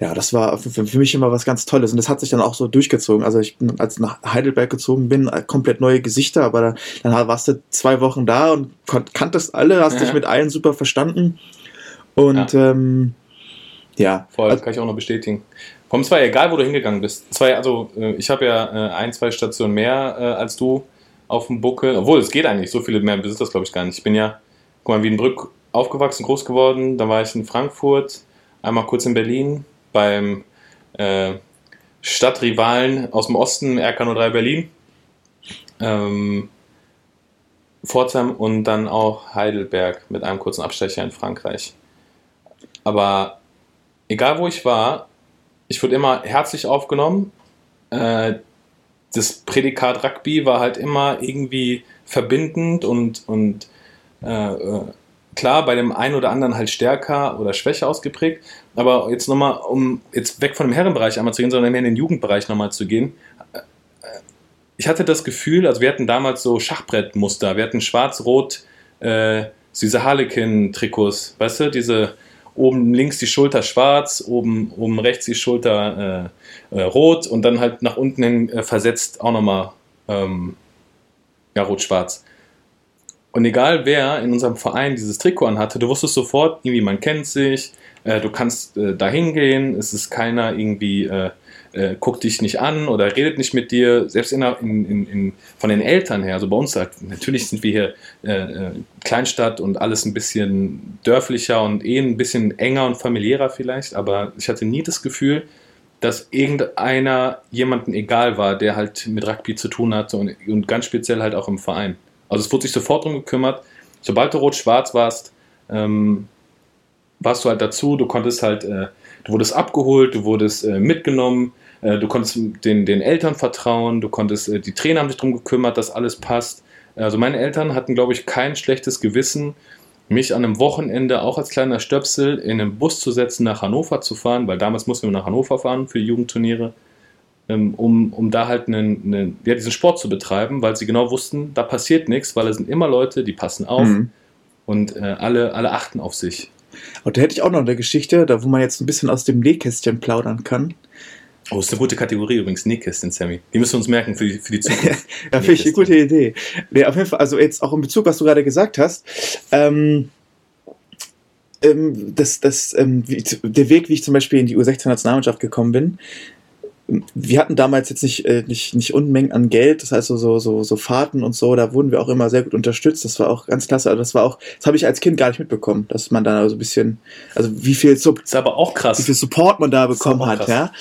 ja, das war für, für, mich immer was ganz Tolles. Und das hat sich dann auch so durchgezogen. Also ich bin, als ich nach Heidelberg gezogen bin, äh, komplett neue Gesichter, aber dann, dann warst du zwei Wochen da und kanntest alle, hast ja. dich mit allen super verstanden. Und ja, ähm, ja. Voll, also, kann ich auch noch bestätigen. Komm, zwar egal, wo du hingegangen bist. Zwei, also äh, ich habe ja äh, ein, zwei Stationen mehr äh, als du auf dem Buckel. Obwohl, es geht eigentlich, so viele mehr besitzt das, glaube ich, gar nicht. Ich bin ja, guck mal, in Wiedenbrück aufgewachsen, groß geworden. Dann war ich in Frankfurt, einmal kurz in Berlin beim äh, Stadtrivalen aus dem Osten, RK03 Berlin. Ähm, Pforzheim und dann auch Heidelberg mit einem kurzen Abstecher in Frankreich. Aber egal wo ich war, ich wurde immer herzlich aufgenommen. Äh, das Prädikat Rugby war halt immer irgendwie verbindend und, und äh, äh, klar, bei dem einen oder anderen halt stärker oder schwächer ausgeprägt. Aber jetzt nochmal, um jetzt weg von dem Herrenbereich einmal zu gehen, sondern mehr in den Jugendbereich nochmal zu gehen. Ich hatte das Gefühl, also wir hatten damals so Schachbrettmuster, wir hatten schwarz-rot, äh, diese Harlequin-Trikots, weißt du, diese oben links die Schulter schwarz, oben, oben rechts die Schulter äh, äh, rot und dann halt nach unten hin äh, versetzt auch nochmal ähm, ja, rot-schwarz. Und egal wer in unserem Verein dieses Trikot anhatte, du wusstest sofort, irgendwie man kennt sich, äh, du kannst äh, da hingehen, es ist keiner irgendwie äh, äh, guckt dich nicht an oder redet nicht mit dir, selbst in, in, in, von den Eltern her. Also bei uns, halt, natürlich sind wir hier äh, äh, Kleinstadt und alles ein bisschen dörflicher und eh ein bisschen enger und familiärer vielleicht, aber ich hatte nie das Gefühl, dass irgendeiner jemanden egal war, der halt mit Rugby zu tun hatte und, und ganz speziell halt auch im Verein. Also es wurde sich sofort darum gekümmert, sobald du rot-schwarz warst, ähm, warst du halt dazu, du konntest halt, äh, du wurdest abgeholt, du wurdest äh, mitgenommen, äh, du konntest den, den Eltern vertrauen, du konntest, äh, die Trainer haben sich darum gekümmert, dass alles passt. Also meine Eltern hatten, glaube ich, kein schlechtes Gewissen, mich an einem Wochenende auch als kleiner Stöpsel in einen Bus zu setzen, nach Hannover zu fahren, weil damals mussten wir nach Hannover fahren für die Jugendturniere, um, um da halt einen, einen, ja, diesen Sport zu betreiben, weil sie genau wussten, da passiert nichts, weil es sind immer Leute, die passen auf mhm. und äh, alle, alle achten auf sich. Und da hätte ich auch noch eine Geschichte, da wo man jetzt ein bisschen aus dem Nähkästchen plaudern kann. Oh, ist eine gute Kategorie übrigens, Nähkästchen, Sammy. Die müssen wir uns merken für die, für die Zukunft. ja, finde ich eine gute Idee. Nee, auf jeden Fall, also jetzt auch in Bezug, was du gerade gesagt hast, ähm, ähm, das, das, ähm, der Weg, wie ich zum Beispiel in die U16-Nationalmannschaft gekommen bin, wir hatten damals jetzt nicht, äh, nicht, nicht Unmengen an Geld, das heißt so, so, so, so Fahrten und so, da wurden wir auch immer sehr gut unterstützt. Das war auch ganz klasse. Also das war auch, das habe ich als Kind gar nicht mitbekommen, dass man da so also ein bisschen, also wie viel, Sub ist aber auch krass. wie viel Support man da bekommen hat, ja.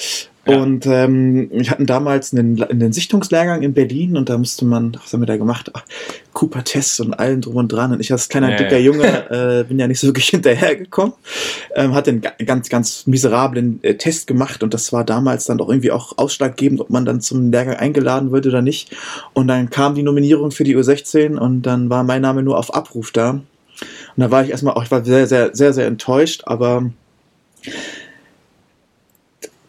Und ähm, wir hatten damals einen, einen Sichtungslehrgang in Berlin und da musste man, was haben wir da gemacht? Cooper-Tests und allen drum und dran. Und ich als kleiner, ja, dicker ja. Junge äh, bin ja nicht so wirklich hinterhergekommen. Ähm, hatte einen ganz, ganz miserablen äh, Test gemacht und das war damals dann doch irgendwie auch ausschlaggebend, ob man dann zum Lehrgang eingeladen wird oder nicht. Und dann kam die Nominierung für die U16 und dann war mein Name nur auf Abruf da. Und da war ich erstmal auch, ich war sehr, sehr, sehr, sehr enttäuscht, aber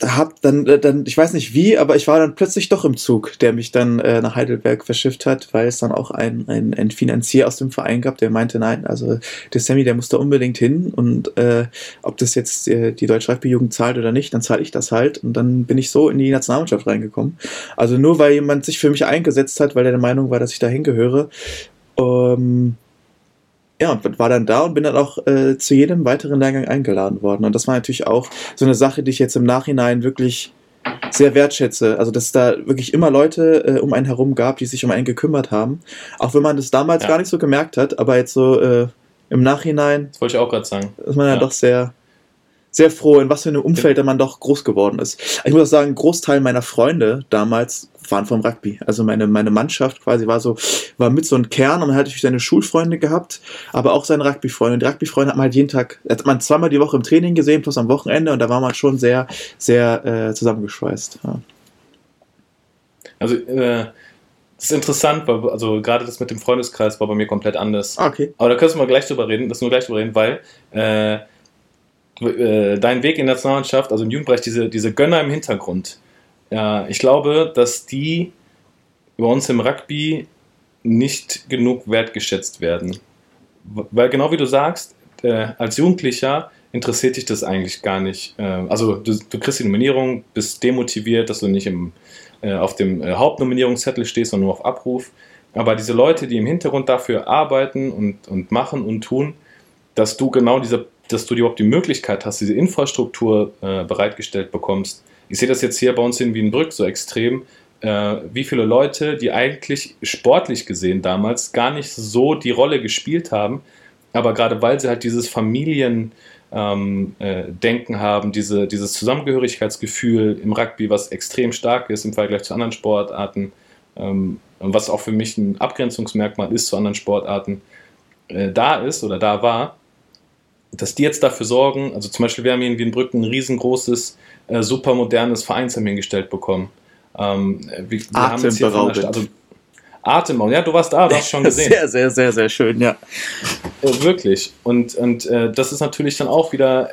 hab dann, äh, dann, ich weiß nicht wie, aber ich war dann plötzlich doch im Zug, der mich dann äh, nach Heidelberg verschifft hat, weil es dann auch ein, ein, ein Finanzier aus dem Verein gab, der meinte, nein, also der Sammy, der muss da unbedingt hin und äh, ob das jetzt äh, die deutsche Rugby-Jugend zahlt oder nicht, dann zahle ich das halt und dann bin ich so in die Nationalmannschaft reingekommen. Also nur weil jemand sich für mich eingesetzt hat, weil er der Meinung war, dass ich da hingehöre, ähm, ja, und war dann da und bin dann auch äh, zu jedem weiteren Lehrgang eingeladen worden. Und das war natürlich auch so eine Sache, die ich jetzt im Nachhinein wirklich sehr wertschätze. Also, dass es da wirklich immer Leute äh, um einen herum gab, die sich um einen gekümmert haben. Auch wenn man das damals ja. gar nicht so gemerkt hat, aber jetzt so äh, im Nachhinein. Das wollte ich auch gerade sagen. Ist man ja doch sehr, sehr froh, in was für einem Umfeld man doch groß geworden ist. Ich muss auch sagen, ein Großteil meiner Freunde damals waren vom Rugby. Also meine, meine Mannschaft quasi war so, war mit so einem Kern und man hat natürlich seine Schulfreunde gehabt, aber auch seine Rugby-Freunde. Und die Rugby-Freunde hat man halt jeden Tag, hat man zweimal die Woche im Training gesehen, plus am Wochenende und da war man schon sehr, sehr äh, zusammengeschweißt. Ja. Also, äh, Das ist interessant, weil also gerade das mit dem Freundeskreis war bei mir komplett anders. Ah, okay. Aber da können wir gleich drüber reden, das nur gleich drüber reden, weil äh, äh, dein Weg in der Nationalmannschaft, also im Jugendbereich, diese, diese Gönner im Hintergrund, ja, ich glaube, dass die bei uns im Rugby nicht genug wertgeschätzt werden. Weil genau wie du sagst, äh, als Jugendlicher interessiert dich das eigentlich gar nicht. Äh, also du, du, kriegst die Nominierung, bist demotiviert, dass du nicht im, äh, auf dem äh, Hauptnominierungszettel stehst, sondern nur auf Abruf. Aber diese Leute, die im Hintergrund dafür arbeiten und, und machen und tun, dass du genau diese, dass du überhaupt die Möglichkeit hast, diese Infrastruktur äh, bereitgestellt bekommst. Ich sehe das jetzt hier bei uns in Wienbrück so extrem, äh, wie viele Leute, die eigentlich sportlich gesehen damals gar nicht so die Rolle gespielt haben, aber gerade weil sie halt dieses Familiendenken ähm, äh, haben, diese, dieses Zusammengehörigkeitsgefühl im Rugby, was extrem stark ist im Vergleich zu anderen Sportarten, ähm, was auch für mich ein Abgrenzungsmerkmal ist zu anderen Sportarten, äh, da ist oder da war, dass die jetzt dafür sorgen, also zum Beispiel wir haben hier in Wienbrücken ein riesengroßes, äh, super modernes Vereinsheim hingestellt bekommen. Ähm, wir, wir der, also Atemberaubend. Ja, du warst da, du hast schon gesehen. Sehr, sehr, sehr, sehr schön, ja. Äh, wirklich. Und, und äh, das ist natürlich dann auch wieder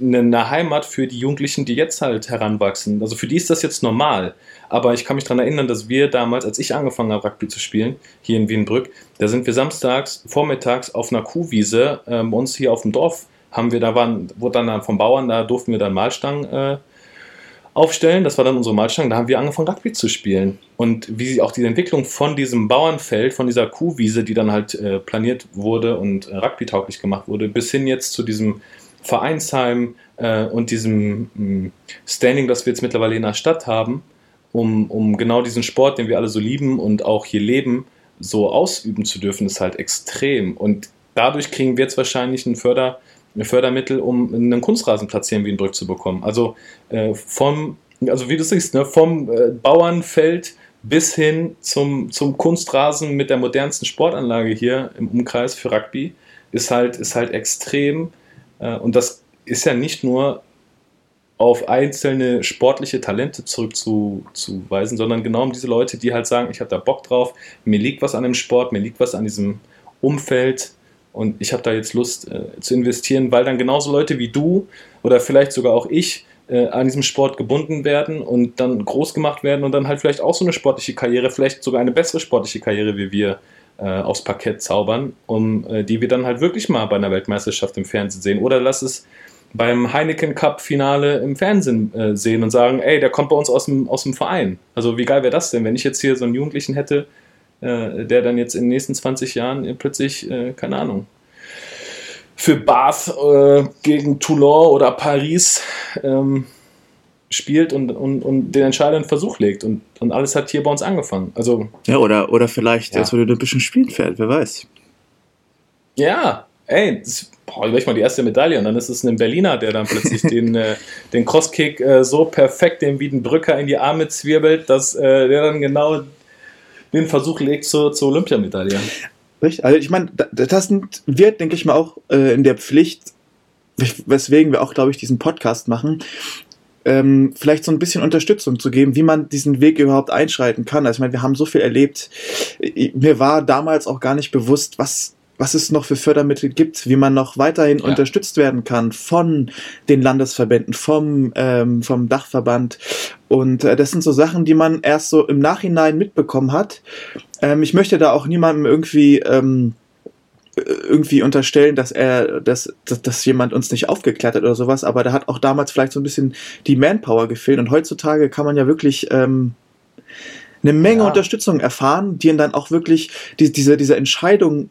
eine, Heimat für die Jugendlichen, die jetzt halt heranwachsen. Also für die ist das jetzt normal. Aber ich kann mich daran erinnern, dass wir damals, als ich angefangen habe, Rugby zu spielen, hier in Wienbrück, da sind wir samstags, vormittags auf einer Kuhwiese äh, bei uns hier auf dem Dorf, haben wir, da waren, wurde dann vom Bauern, da durften wir dann Mahlstangen äh, aufstellen. Das war dann unsere Mahlstange. Da haben wir angefangen, Rugby zu spielen. Und wie auch die Entwicklung von diesem Bauernfeld, von dieser Kuhwiese, die dann halt äh, planiert wurde und äh, Rugby-tauglich gemacht wurde, bis hin jetzt zu diesem Vereinsheim äh, und diesem mh, mm, Standing, das wir jetzt mittlerweile in der Stadt haben, um, um genau diesen Sport, den wir alle so lieben und auch hier leben, so ausüben zu dürfen, ist halt extrem. Und dadurch kriegen wir jetzt wahrscheinlich einen Förder, Fördermittel, um einen Kunstrasenplatz hier in Wienbrück zu bekommen. Also äh, vom, also wie du siehst, ne, vom äh, Bauernfeld bis hin zum, zum Kunstrasen mit der modernsten Sportanlage hier im Umkreis für Rugby ist halt, ist halt extrem. Äh, und das ist ja nicht nur auf einzelne sportliche Talente zurückzuweisen, sondern genau um diese Leute, die halt sagen, ich habe da Bock drauf, mir liegt was an dem Sport, mir liegt was an diesem Umfeld, und ich habe da jetzt Lust äh, zu investieren, weil dann genauso Leute wie du oder vielleicht sogar auch ich äh, an diesem Sport gebunden werden und dann groß gemacht werden und dann halt vielleicht auch so eine sportliche Karriere, vielleicht sogar eine bessere sportliche Karriere wie wir äh, aufs Parkett zaubern, um äh, die wir dann halt wirklich mal bei einer Weltmeisterschaft im Fernsehen sehen. Oder lass es beim Heineken Cup Finale im Fernsehen äh, sehen und sagen, ey, der kommt bei uns aus dem, aus dem Verein. Also wie geil wäre das denn, wenn ich jetzt hier so einen Jugendlichen hätte, äh, der dann jetzt in den nächsten 20 Jahren plötzlich, äh, keine Ahnung, für Bath äh, gegen Toulon oder Paris ähm, spielt und, und, und den entscheidenden Versuch legt. Und, und alles hat hier bei uns angefangen. Also, ja, oder, oder vielleicht ja. jetzt würde ein bisschen spielen fährt, wer weiß. Ja, ey, das, boah, ich mal die erste Medaille und dann ist es ein Berliner, der dann plötzlich den, äh, den Crosskick äh, so perfekt dem Wiedenbrücker in die Arme zwirbelt, dass äh, der dann genau den Versuch legt zur, zur Olympiamedaille. Richtig? Also ich meine, das sind, wird, denke ich mal, auch äh, in der Pflicht, weswegen wir auch, glaube ich, diesen Podcast machen, ähm, vielleicht so ein bisschen Unterstützung zu geben, wie man diesen Weg überhaupt einschreiten kann. Also ich meine, wir haben so viel erlebt. Mir war damals auch gar nicht bewusst, was was es noch für Fördermittel gibt, wie man noch weiterhin ja. unterstützt werden kann von den Landesverbänden, vom, ähm, vom Dachverband. Und äh, das sind so Sachen, die man erst so im Nachhinein mitbekommen hat. Ähm, ich möchte da auch niemandem irgendwie ähm, irgendwie unterstellen, dass er, dass, dass, dass jemand uns nicht aufgeklärt hat oder sowas, aber da hat auch damals vielleicht so ein bisschen die Manpower gefehlt. Und heutzutage kann man ja wirklich ähm, eine Menge ja. Unterstützung erfahren, die ihn dann auch wirklich die, diese, diese Entscheidung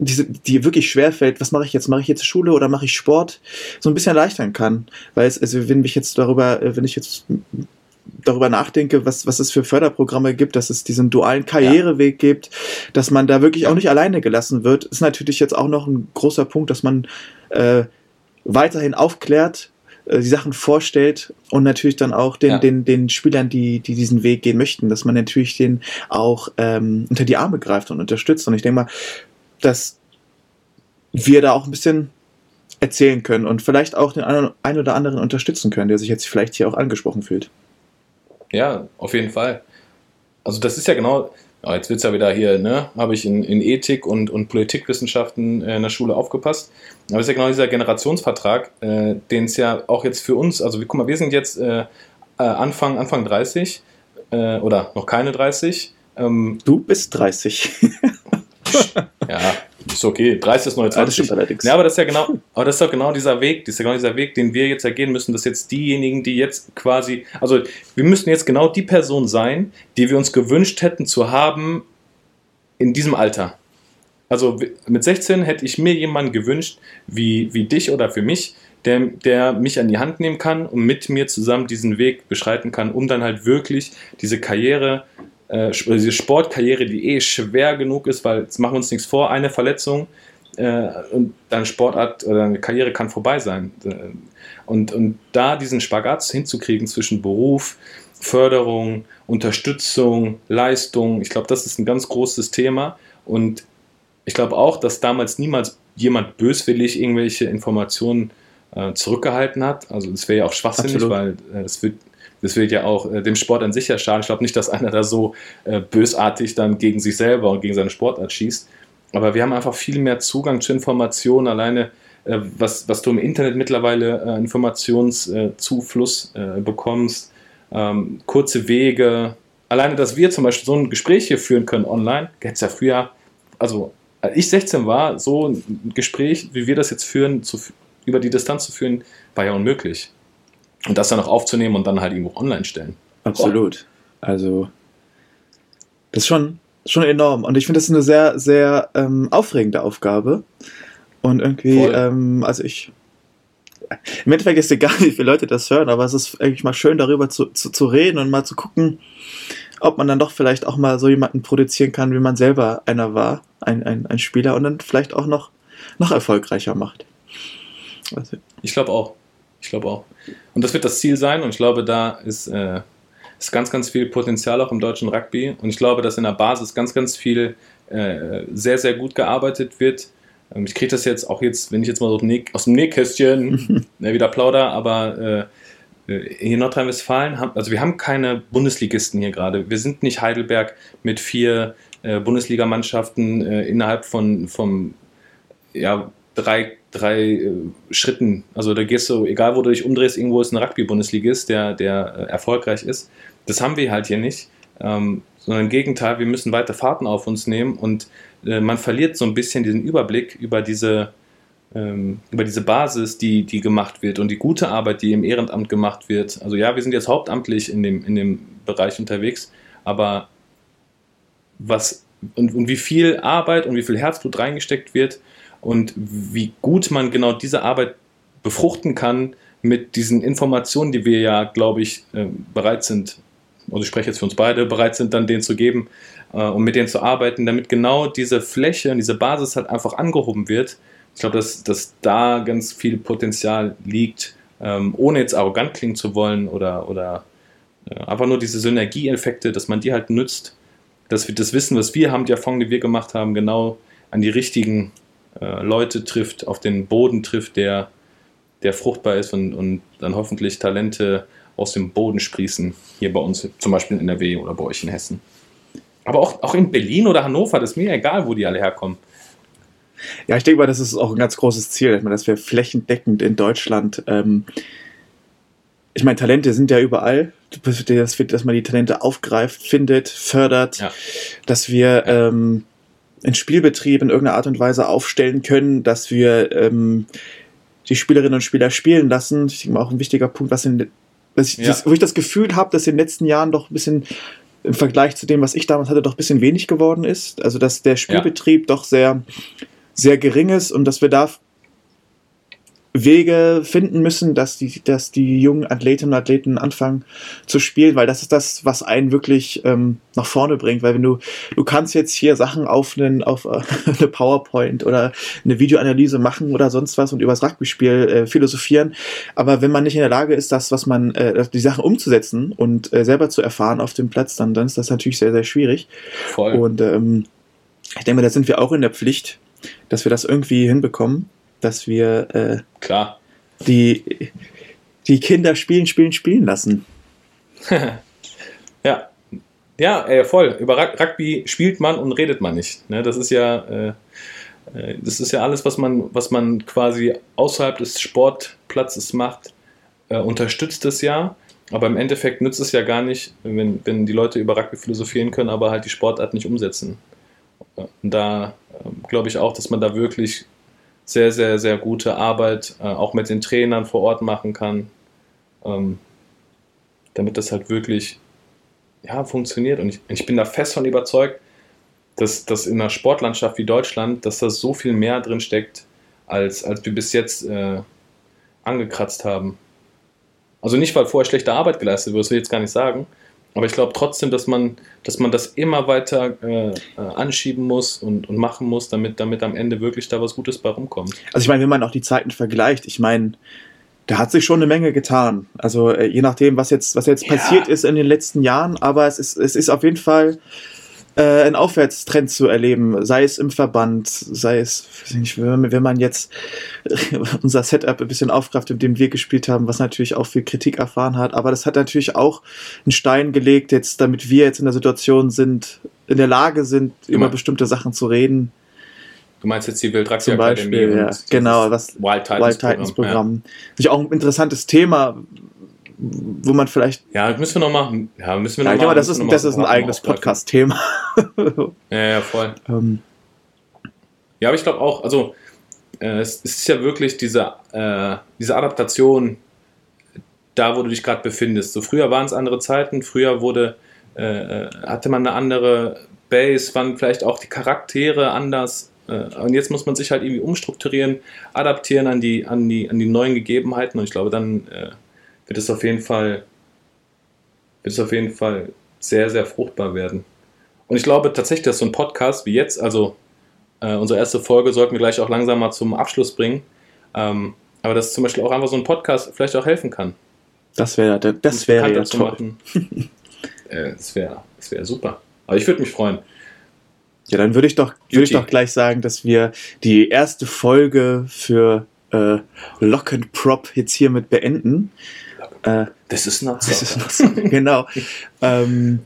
diese, die wirklich schwer fällt, was mache ich jetzt? Mache ich jetzt Schule oder mache ich Sport? So ein bisschen erleichtern kann. Weil es, also wenn ich jetzt darüber, äh, wenn ich jetzt darüber nachdenke, was, was es für Förderprogramme gibt, dass es diesen dualen Karriereweg ja. gibt, dass man da wirklich auch nicht alleine gelassen wird, ist natürlich jetzt auch noch ein großer Punkt, dass man äh, weiterhin aufklärt, äh, die Sachen vorstellt und natürlich dann auch den, ja. den, den Spielern, die, die diesen Weg gehen möchten, dass man natürlich den auch ähm, unter die Arme greift und unterstützt. Und ich denke mal, dass wir da auch ein bisschen erzählen können und vielleicht auch den einen oder anderen unterstützen können, der sich jetzt vielleicht hier auch angesprochen fühlt. Ja, auf jeden Fall. Also das ist ja genau, Ja, jetzt wird es ja wieder hier, ne? Habe ich in, in Ethik und, und Politikwissenschaften äh, in der Schule aufgepasst. Aber es ist ja genau dieser Generationsvertrag, äh, den es ja auch jetzt für uns, also guck mal, wir sind jetzt äh, äh Anfang, Anfang 30 äh, oder noch keine 30. Ähm, du bist 30. ja, ist okay. 30 ist 29. Ja, allerdings. Ja, aber das ist ja genau, aber das ist doch genau dieser Weg, das ist ja genau dieser Weg, den wir jetzt ergehen müssen, dass jetzt diejenigen, die jetzt quasi, also wir müssen jetzt genau die Person sein, die wir uns gewünscht hätten zu haben in diesem Alter. Also mit 16 hätte ich mir jemanden gewünscht, wie, wie dich oder für mich, der, der mich an die Hand nehmen kann und mit mir zusammen diesen Weg beschreiten kann, um dann halt wirklich diese Karriere äh, diese Sportkarriere, die eh schwer genug ist, weil jetzt machen wir uns nichts vor, eine Verletzung äh, und deine Sportart oder deine Karriere kann vorbei sein. Äh, und, und da diesen Spagat hinzukriegen zwischen Beruf, Förderung, Unterstützung, Leistung, ich glaube, das ist ein ganz großes Thema. Und ich glaube auch, dass damals niemals jemand böswillig irgendwelche Informationen äh, zurückgehalten hat. Also das wäre ja auch schwachsinnig, Absolut. weil äh, es wird das wird ja auch äh, dem Sport an sich ja schaden. Ich glaube nicht, dass einer da so äh, bösartig dann gegen sich selber und gegen seine Sportart schießt. Aber wir haben einfach viel mehr Zugang zu Informationen. Alleine, äh, was, was du im Internet mittlerweile äh, Informationszufluss äh, bekommst, ähm, kurze Wege. Alleine, dass wir zum Beispiel so ein Gespräch hier führen können online, hätte es ja früher, also als ich 16 war, so ein Gespräch, wie wir das jetzt führen, zu, über die Distanz zu führen, war ja unmöglich. Und das dann auch aufzunehmen und dann halt irgendwo online stellen. Absolut. Also, das ist schon, schon enorm. Und ich finde, das ist eine sehr, sehr ähm, aufregende Aufgabe. Und irgendwie, ähm, also ich. Im Endeffekt ist egal, wie viele Leute das hören, aber es ist eigentlich mal schön, darüber zu, zu, zu reden und mal zu gucken, ob man dann doch vielleicht auch mal so jemanden produzieren kann, wie man selber einer war, ein, ein, ein Spieler, und dann vielleicht auch noch, noch erfolgreicher macht. Also, ich glaube auch. Ich glaube auch. Und das wird das Ziel sein und ich glaube, da ist, äh, ist ganz, ganz viel Potenzial auch im deutschen Rugby und ich glaube, dass in der Basis ganz, ganz viel äh, sehr, sehr gut gearbeitet wird. Ähm, ich kriege das jetzt auch jetzt, wenn ich jetzt mal so aus dem Nähkästchen ne, wieder plauder, aber äh, äh, hier in Nordrhein-Westfalen haben, also wir haben keine Bundesligisten hier gerade. Wir sind nicht Heidelberg mit vier äh, Bundesligamannschaften äh, innerhalb von vom ja, drei, drei äh, Schritten. Also da gehst du, egal wo du dich umdrehst, irgendwo ist ein Rugby-Bundesligist, der, der äh, erfolgreich ist. Das haben wir halt hier nicht. Ähm, sondern im Gegenteil, wir müssen weiter Fahrten auf uns nehmen und äh, man verliert so ein bisschen diesen Überblick über diese, ähm, über diese Basis, die, die gemacht wird und die gute Arbeit, die im Ehrenamt gemacht wird. Also ja, wir sind jetzt hauptamtlich in dem, in dem Bereich unterwegs, aber was und, und wie viel Arbeit und wie viel Herzblut reingesteckt wird, und wie gut man genau diese Arbeit befruchten kann mit diesen Informationen, die wir ja, glaube ich, äh, bereit sind, also ich spreche jetzt für uns beide, bereit sind, dann denen zu geben äh, und mit denen zu arbeiten, damit genau diese Fläche und diese Basis halt einfach angehoben wird. Ich glaube, dass, dass da ganz viel Potenzial liegt, ähm, ohne jetzt arrogant klingen zu wollen oder, oder äh, einfach nur diese Synergieeffekte, dass man die halt nützt, dass wir das Wissen, was wir haben, die Erfahrung, die wir gemacht haben, genau an die richtigen äh, Leute trifft, auf den Boden trifft, der, der fruchtbar ist und, und dann hoffentlich Talente aus dem Boden sprießen, hier bei uns, zum Beispiel in NRW oder bei euch in Hessen. Aber auch, auch in Berlin oder Hannover, das ist mir egal, wo die alle herkommen. Ja, ich denke mal, das ist auch ein ganz großes Ziel, dass wir flächendeckend in Deutschland, ähm, ich meine, Talente sind ja überall, dass, man die Talente aufgreift, findet, fördert, ja. dass wir ähm, einen Spielbetrieb in irgendeiner Art und Weise aufstellen können, dass wir ähm, die Spielerinnen und Spieler spielen lassen. Ich denke mal auch ein wichtiger Punkt, was in, was ich, ja. das, wo ich das Gefühl habe, dass in den letzten Jahren doch ein bisschen im Vergleich zu dem, was ich damals hatte, doch ein bisschen wenig geworden ist. Also dass der Spielbetrieb ja. doch sehr, sehr gering ist und dass wir da Wege finden müssen, dass die, dass die jungen Athletinnen und Athleten anfangen zu spielen, weil das ist das, was einen wirklich ähm, nach vorne bringt. Weil wenn du, du kannst jetzt hier Sachen auf, einen, auf äh, eine PowerPoint oder eine Videoanalyse machen oder sonst was und über das Rugby-Spiel äh, philosophieren, aber wenn man nicht in der Lage ist, das, was man, äh, die Sachen umzusetzen und äh, selber zu erfahren auf dem Platz, dann, dann ist das natürlich sehr, sehr schwierig. Voll. Und ähm, ich denke, da sind wir auch in der Pflicht, dass wir das irgendwie hinbekommen dass wir äh, Klar. Die, die Kinder spielen, spielen, spielen lassen. ja. Ja, äh, voll. Über Rug- Rugby spielt man und redet man nicht. Ne? Das ist ja, äh, äh, das ist ja alles, was man, was man quasi außerhalb des Sportplatzes macht, äh, unterstützt es ja. Aber im Endeffekt nützt es ja gar nicht, wenn, wenn die Leute über Rugby philosophieren können, aber halt die Sportart nicht umsetzen. Und da ähm, glaube ich auch, dass man da wirklich sehr, sehr, sehr gute Arbeit äh, auch mit den Trainern vor Ort machen kann, ähm, damit das halt wirklich ja, funktioniert. Und ich, ich bin da fest von überzeugt, dass, dass in einer Sportlandschaft wie Deutschland, dass da so viel mehr drin steckt, als, als wir bis jetzt äh, angekratzt haben. Also nicht, weil vorher schlechte Arbeit geleistet wird, das will ich jetzt gar nicht sagen, aber ich glaube trotzdem, dass man, dass man das immer weiter äh, äh, anschieben muss und, und machen muss, damit, damit am Ende wirklich da was Gutes bei rumkommt. Also ich meine, wenn man auch die Zeiten vergleicht, ich meine, da hat sich schon eine Menge getan. Also äh, je nachdem, was jetzt, was jetzt Ja. passiert ist in den letzten Jahren, aber es ist, es ist auf jeden Fall äh, ein Aufwärtstrend zu erleben, sei es im Verband, sei es, nicht, wenn, man jetzt unser Setup ein bisschen aufgreift, mit dem wir gespielt haben, was natürlich auch viel Kritik erfahren hat, aber das hat natürlich auch einen Stein gelegt, jetzt, damit wir jetzt in der Situation sind, in der Lage sind, über Immer. bestimmte Sachen zu reden. Du meinst jetzt die Wildraxi Zum Beispiel, ja, genau, was Wild Titans, Wild Titans Programm. Natürlich auch ein interessantes Thema, wo man vielleicht. Ja, ja müssen wir noch machen. Ja, müssen wir Ja, noch glaube, machen, das ist, das ist ein eigenes. Podcast-Thema. Ja, ja, voll. ähm, Ja, aber ich glaube auch, also äh, es ist ja wirklich diese, äh, diese Adaptation da, wo du dich gerade befindest. So früher waren es andere Zeiten, früher wurde, äh, äh, hatte man eine andere Base, waren vielleicht auch die Charaktere anders. Äh, und jetzt muss man sich halt irgendwie umstrukturieren, adaptieren an die, an die, an die neuen Gegebenheiten. Und ich glaube, dann äh, wird es auf jeden Fall, wird es auf jeden Fall sehr, sehr fruchtbar werden. Und ich glaube tatsächlich, dass so ein Podcast wie jetzt, also äh, unsere erste Folge sollten wir gleich auch langsam mal zum Abschluss bringen. Ähm, aber dass zum Beispiel auch einfach so ein Podcast vielleicht auch helfen kann. das wäre das wäre ja toll. äh, das wäre das wär super. Aber ich würde mich freuen. Ja, dann würde ich doch würde ich doch gleich sagen, dass wir die erste Folge für äh, Lock and Prop jetzt hiermit beenden. Äh, Das ist not so, genau. ähm,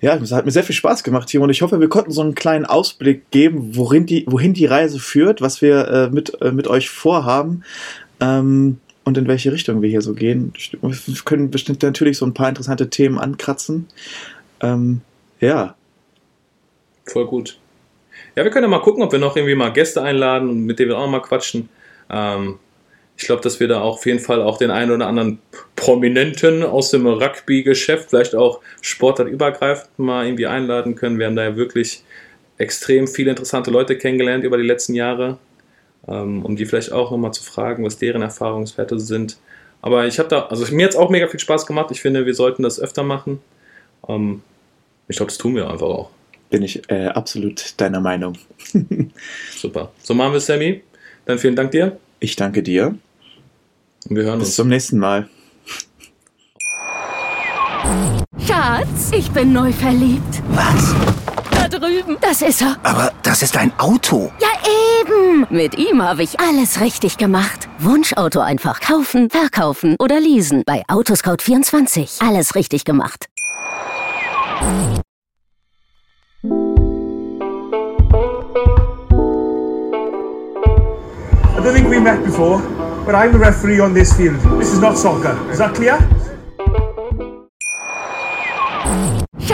ja, es hat mir sehr viel Spaß gemacht hier und ich hoffe, wir konnten so einen kleinen Ausblick geben, wohin die, wohin die Reise führt, was wir äh, mit, äh, mit euch vorhaben ähm, und in welche Richtung wir hier so gehen. Wir können bestimmt natürlich so ein paar interessante Themen ankratzen. Ähm, ja, Voll gut. Ja, wir können ja mal gucken, ob wir noch irgendwie mal Gäste einladen und mit denen wir auch mal quatschen. Ähm, ich glaube, dass wir da auch auf jeden Fall auch den einen oder anderen Prominenten aus dem Rugby-Geschäft, vielleicht auch sportartübergreifend mal irgendwie einladen können. Wir haben da ja wirklich extrem viele interessante Leute kennengelernt über die letzten Jahre, ähm, um die vielleicht auch nochmal zu fragen, was deren Erfahrungswerte sind. Aber ich habe da, also mir hat es auch mega viel Spaß gemacht. Ich finde, wir sollten das öfter machen. Ähm, ich glaube, das tun wir einfach auch. bin ich äh, absolut deiner Meinung. Super. So machen wir es, Sammy. Dann vielen Dank dir Ich danke dir. und wir hören Bis uns. zum nächsten Mal. Schatz, ich bin neu verliebt. Was? Da drüben. Das ist er. Aber das ist ein Auto. Ja, eben. Mit ihm habe ich alles richtig gemacht. Wunschauto einfach kaufen, verkaufen oder leasen. Bei Autoscout24. Alles richtig gemacht. I don't think we met before, but I'm the referee on this field. This is not soccer. Is that clear?